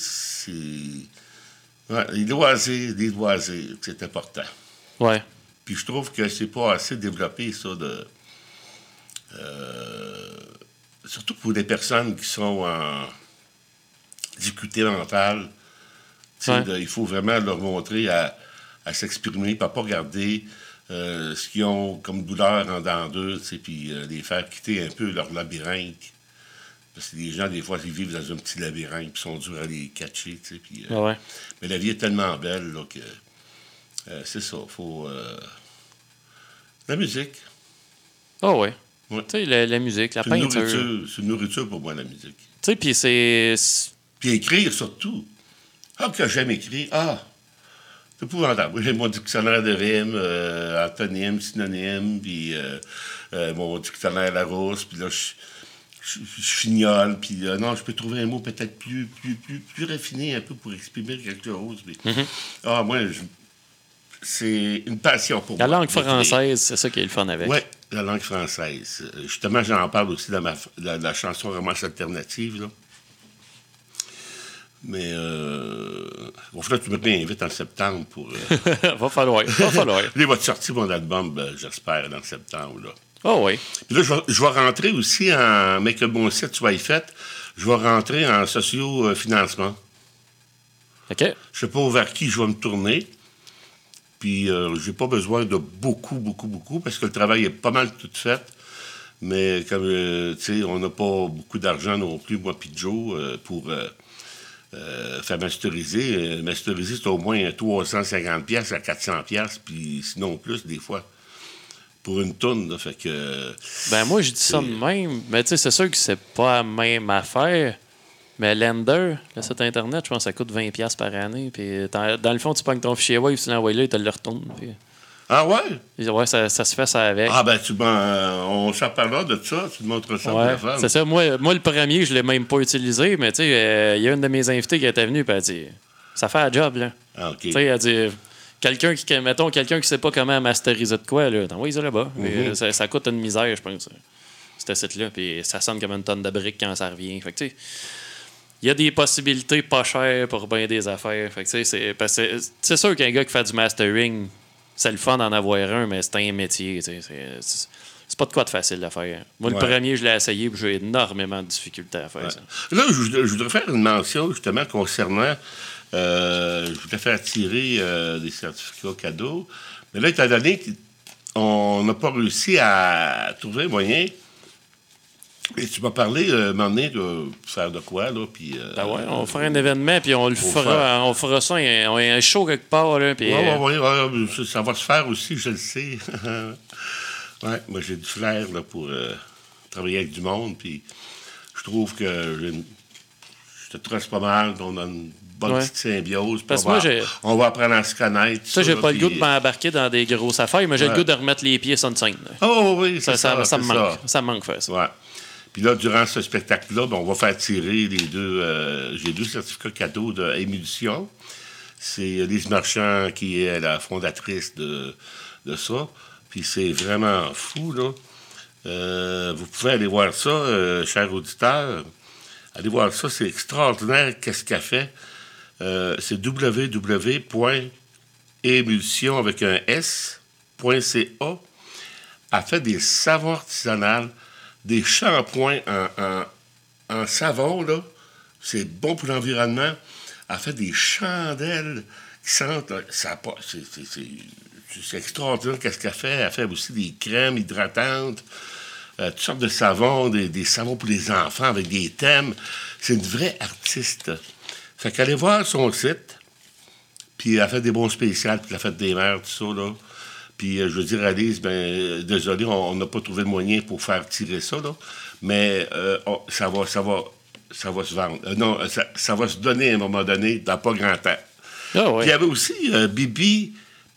c'est. Ouais, les loisirs, les loisirs, c'est important. Ouais. Puis je trouve que c'est pas assez développé, ça, de. surtout pour des personnes qui sont en difficulté mentale. il faut vraiment leur montrer à, s'exprimer, pas pas regarder euh, ce qu'ils ont comme douleur en dents d'eux, puis euh, les faire quitter un peu leur labyrinthe. Parce que les gens, des fois, ils vivent dans un petit labyrinthe, puis sont durs à les catcher. Puis, euh, Mais la vie est tellement belle là, que c'est ça. faut. La musique. Oh, ouais. Tu sais, la, musique, la peinture. C'est une nourriture pour moi, la musique. Tu sais, puis c'est puis écrire surtout. Ah, que j'aime écrire. Ah, c'est épouvantable. J'ai mon dictionnaire de rimes, euh, antonymes, synonymes, puis euh, euh, mon dictionnaire Larousse, puis là, je, je, puis non, je peux trouver un mot peut-être plus, plus, plus, plus raffiné un peu pour exprimer quelque chose. Mm-hmm. Ah, moi, c'est une passion pour moi. La langue française, c'est ça qui est le fun avec. Oui, la langue française. Justement, j'en parle aussi dans ma, la chanson romance alternative, là. Mais euh, il va que tu me réinvites en septembre pour. Euh... va falloir. Va falloir. il va te sortir mon album, ben, j'espère, en septembre. Là. Oh oui. Puis là, je vais, rentrer aussi en. Mais que mon site soit fait, je vais rentrer en socio-financement. OK. Je sais pas vers qui je vais me tourner. Puis, euh, j'ai pas besoin de beaucoup, beaucoup, beaucoup, parce que le travail est pas mal tout fait. Mais comme, euh, tu sais, on n'a pas beaucoup d'argent non plus, moi puis Joe, euh, pour euh, faire masteriser. masteriser, c'est au moins 350 pièces à 400 pièces, puis sinon plus des fois. Pour une tonne, fait que... Ben moi, je dis ça de même. Mais tu sais, c'est sûr que c'est pas la même affaire. Mais Lender, le site Internet, je pense que ça coûte 20$ par année. Puis dans le fond, tu pognes ton fichier web, tu l'envoies là, et tu le retournes. Ah ouais? Ouais, ça, ça, se fait ça avec. Ah ben, tu, ben on s'en parlera de ça, tu te montres ça ouais, C'est ça. Moi, moi, le premier, je ne l'ai même pas utilisé, mais tu sais, euh, il y a une de mes invités qui était venue, et elle a dit Ça fait un job, là. Ah, OK. Tu sais, elle a dit Quelqu'un qui, mettons, quelqu'un qui sait pas comment masteriser de quoi, là, t'envoies ça là-bas. Mm ça, ça, coûte une misère, je pense. Ce site-là, puis ça sonne comme une tonne de briques quand ça revient. Fait que, tu sais il y a des possibilités pas chères pour bien des affaires. c'est sûr qu'un gars qui fait du mastering, c'est le fun d'en avoir un, mais c'est un métier. C'est pas de quoi de facile à faire. Moi, le premier, je l'ai essayé, j'ai énormément de difficultés à faire ça. Là, je, voudrais faire une mention justement concernant. Euh, je voudrais faire tirer euh, des certificats cadeaux. Mais là, étant donné qu'on n'a pas réussi à trouver un moyen et tu m'as parlé, euh, donné, de faire de quoi, là, puis... Euh, ben ouais, on fera un événement, puis on le fera, on fera ça, un, un show quelque part, là, puis... Oui, oui, oui, ça va se faire aussi, je le sais. ouais, moi, j'ai du flair, là, pour euh, travailler avec du monde, puis je trouve que je te trace pas mal, on a une bonne petite symbiose. Parce que moi, on va apprendre à se connaître. Ça, j'ai pas le goût de m'embarquer dans des grosses affaires, mais j'ai le goût de remettre les pieds sur une scène. Oh oui, ça, ça, ça, me manque. Ça me manque faire ça. Ouais. Puis là, durant ce spectacle-là, ben, on va faire tirer les deux. Euh, j'ai deux certificats cadeaux d'émulsion. C'est Lise Marchand qui est la fondatrice de, de ça. Puis c'est vraiment fou, là. Euh, vous pouvez aller voir ça, euh, cher auditeur. Allez voir ça, c'est extraordinaire. Qu'est-ce qu'elle fait? c'est www.émulsion avec un S.ca. Elle fait des savons artisanales des shampoings en, savon, là. C'est bon pour l'environnement. Elle fait des chandelles qui sentent. Ça, c'est, extraordinaire qu'est-ce qu'elle fait. Elle fait aussi des crèmes hydratantes, euh, toutes sortes de savons, des, savons pour les enfants avec des thèmes. C'est une vraie artiste. Fait qu'allez voir son site, puis elle fait des bons spéciales, puis elle fait des mères, tout ça. Puis euh, je veux dire à Lise, ben, désolé, on n'a pas trouvé le moyen pour faire tirer ça, là, mais euh, ça, va, ça, va, ça va se vendre. Euh, non, ça, va se donner à un moment donné, dans pas grand temps. Ah, Puis il y avait aussi Bibi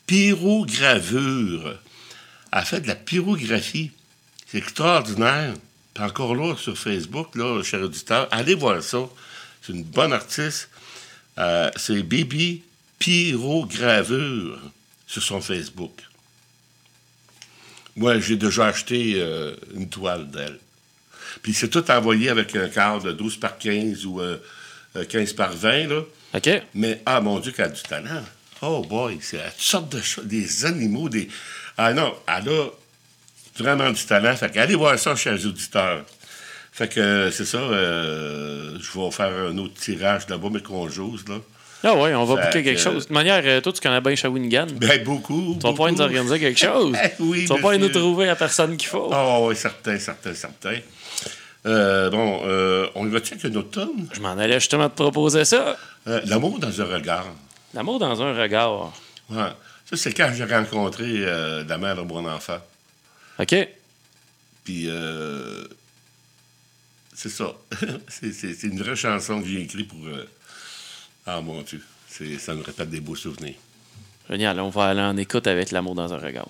Pyrogravure. Elle fait de la pyrographie. C'est extraordinaire. Puis encore là, sur Facebook, là, cher auditeur, allez voir ça. C'est une bonne artiste. c'est Bibi Pyrogravure sur son Facebook. Moi, j'ai déjà acheté euh, une toile d'elle. Puis c'est tout envoyé avec un cadre de 12 par 15 ou 15 euh, euh, par 20, là. OK. Mais, ah, mon Dieu, qu'elle a du talent. Oh boy, c'est toutes sortes de choses, des animaux, des... Ah non, elle a vraiment du talent. Fait qu'allez voir ça, chers auditeurs. Fait que c'est ça, je vais faire un autre tirage là-bas, mais qu'on joue, là. Ah oui, on va boucler quelque chose. De manière, euh, toi, tu connais bien Shawinigan. Ben, beaucoup. Tu vas pas nous organiser quelque chose. oui, Tu vas pas nous trouver la personne qu'il faut. Ah oui, certain, certain, certain. Euh, bon, euh, on y va-tu avec une autre tonne? Je m'en allais justement te proposer ça. L'amour dans un regard. L'amour dans un regard. Ouais. Ça, c'est quand j'ai rencontré la mère de mon enfant. OK. Puis, c'est ça. c'est une vraie chanson que j'ai écrite pour ah mon Dieu, ça me répète des beaux souvenirs. Génial, on va aller en écoute avec l'amour dans un regard.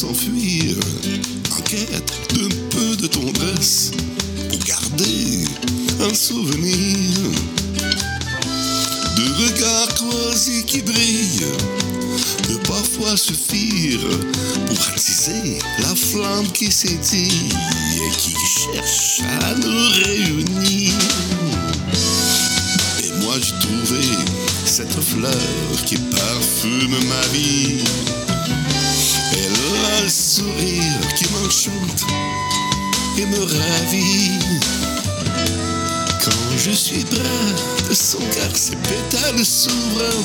S'enfuir en quête d'un peu de tendresse pour garder un souvenir de regards croisés qui brillent peut parfois suffire pour attiser la flamme qui s'étille et qui cherche à nous réunir. Et moi j'ai trouvé cette fleur qui parfume ma vie. Ravit. Quand je suis près de son cœur, ses pétales s'ouvrent en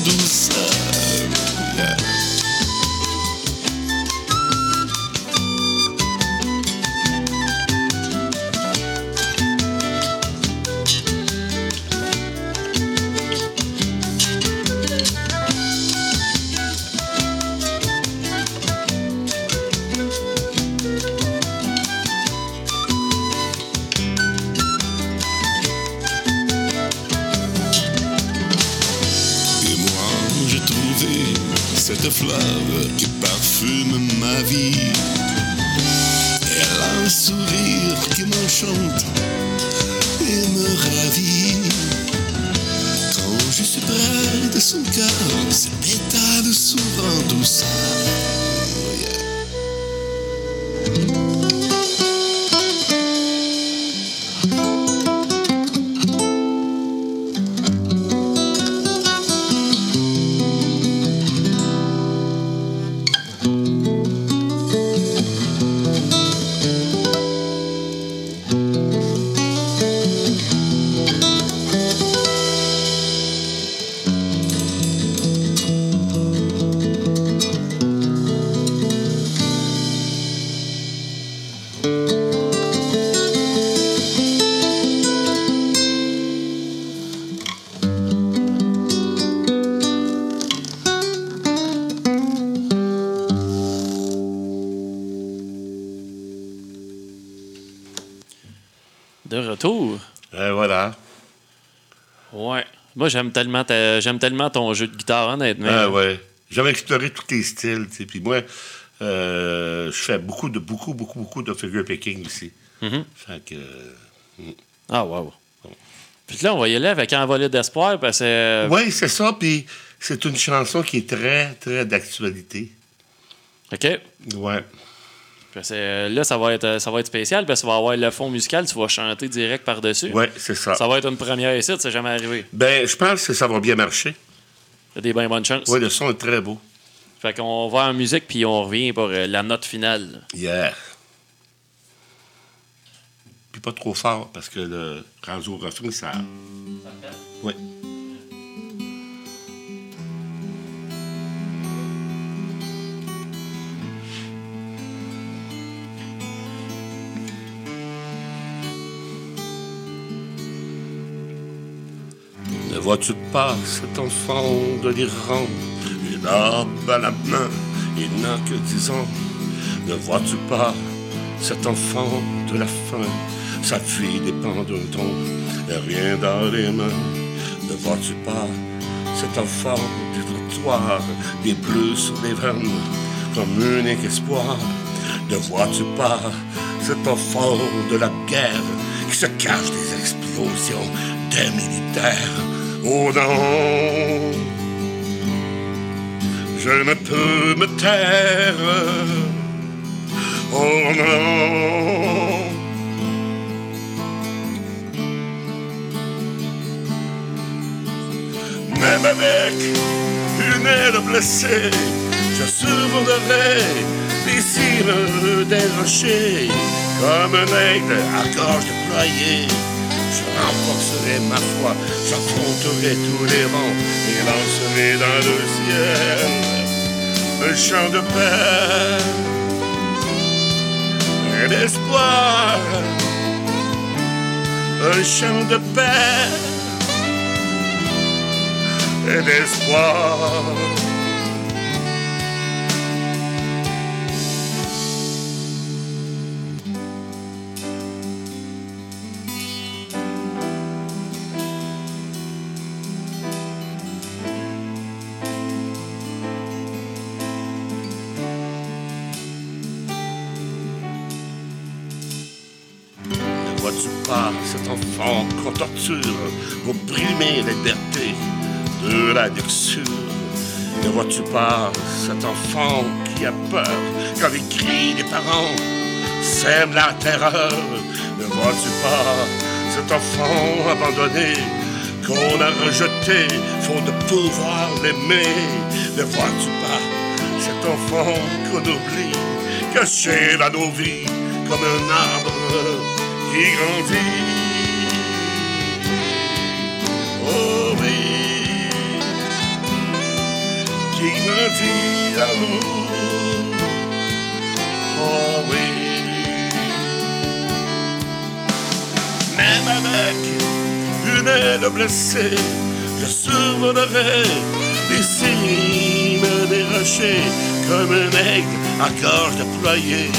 De retour. Et voilà. Ouais. Moi, j'aime tellement, ta- j'aime tellement ton jeu de guitare, honnêtement. Ah ouais. J'avais exploré tous les styles, tu sais. Puis moi, euh, je fais beaucoup de beaucoup, beaucoup, beaucoup de figure picking aussi. Mhm. Fait que. euh, Ah, wow. Puis là, on va y aller avec Envolé d'espoir parce que. Oui, c'est ça. Puis c'est une chanson qui est très, très d'actualité. OK. Ouais. Que, euh, là, ça va, être, ça va être spécial parce que tu vas avoir le fond musical, tu vas chanter direct par-dessus. Ouais, c'est ça. Ça va être une première ici, c'est jamais arrivé. Ben, je pense que ça va bien marcher. Il y a des bien bonnes chances. Oui, le son est très beau. Fait qu'on va en musique puis on revient pour euh, la note finale. Yeah. Puis pas trop fort parce que le rendu au refrain, ça. Oui. Vois-tu pas cet enfant de l'Iran? Une arme à la main, il n'a que dix ans. Ne vois-tu pas cet enfant de la faim Sa fille dépend d'un don, et rien dans les mains. Ne vois-tu pas cet enfant du trottoir, des bleus sur les veines, comme unique espoir? Ne vois-tu pas cet enfant de la guerre qui se cache des explosions des militaires? Oh non je ne peux me taire. Oh non. Même avec une aile blessée, je survolerai des rochers comme un aigle à gorge déployée. Je renforcerai ma foi, j'affronterai tous les vents et lancerai dans le ciel un chant de paix et d'espoir. Un chant de paix et d'espoir. Qu'on torture pour brimer la liberté de la luxure. Ne vois-tu pas cet enfant qui a peur quand les cris des parents sèment la terreur? Ne vois-tu pas cet enfant abandonné qu'on a rejeté, faute de pouvoir l'aimer? Ne vois-tu pas cet enfant qu'on oublie, caché dans nos vies comme un arbre qui grandit? Oui, qui grandit l'amour. Oh oui. Même avec une aile blessée, je survolerai les cimes des rochers comme un aigle à gorge déployée.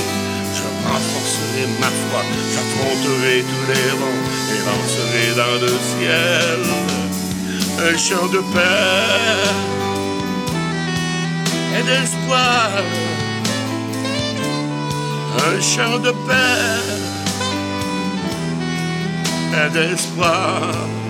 Je renforcerai ma foi, j'affronterai tous les vents et lancerai dans le ciel un chant de paix et d'espoir. Un chant de paix et d'espoir.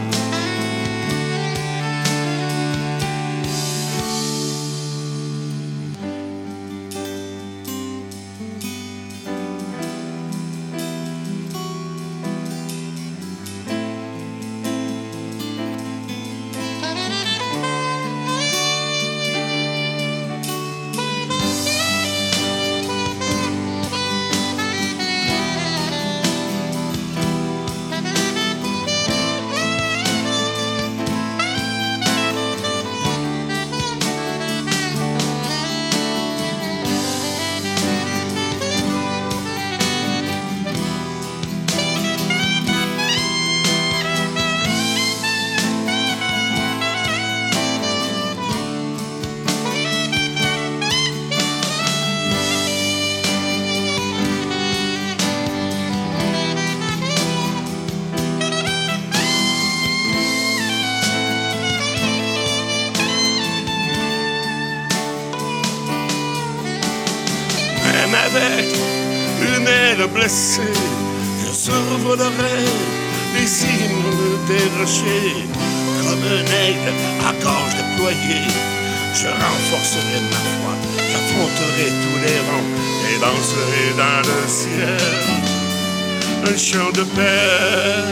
De paix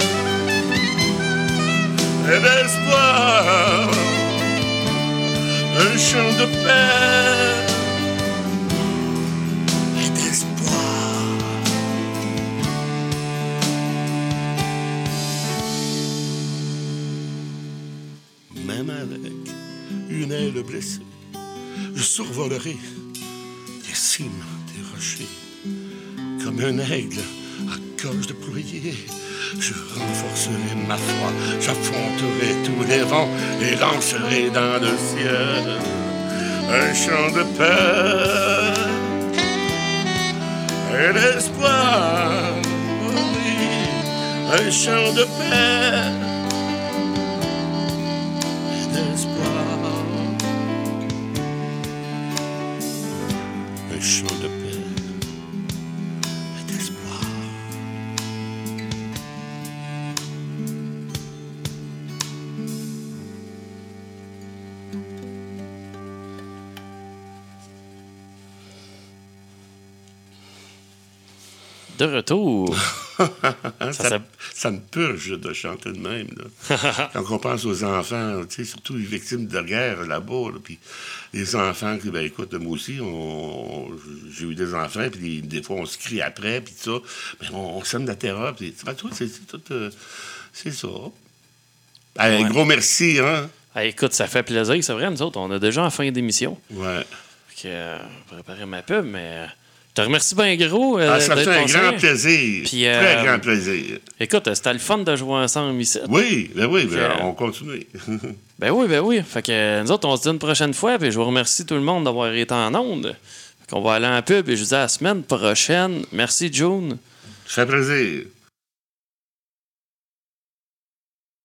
et d'espoir, un chant de paix le blessé. Je survolerai les cimes des rochers comme un aigle déployée. Je renforcerai ma foi, j'affronterai tous les vents et lancerai dans le ciel un chant de paix et d'espoir. Oui, un chant de paix De retour. ça, me purge de chanter de même. Quand on pense aux enfants, surtout les victimes de guerre là-bas, puis les enfants, ben, écoute, moi aussi, j'ai eu des enfants, puis des, fois on se crie après, puis tout ça. Mais ben, on, sème de la terreur, puis c'est tout. Euh, c'est ça. Un gros merci, hein? écoute, ça fait plaisir, c'est vrai, nous autres, on a déjà en fin d'émission. Ouais. Que, euh, préparer ma pub, mais je te remercie bien gros. Euh, ah, ça fait un grand plaisir. Puis, euh, Très grand plaisir. Écoute, c'était le fun de jouer ensemble ici. Oui, ben oui, ben, on continue. ben oui, ben oui. Fait que nous autres, on se dit une prochaine fois. Puis je vous remercie tout le monde d'avoir été en onde. Fait qu'on va aller en pub et je vous dis à la semaine prochaine. Merci, June. Ça fait plaisir.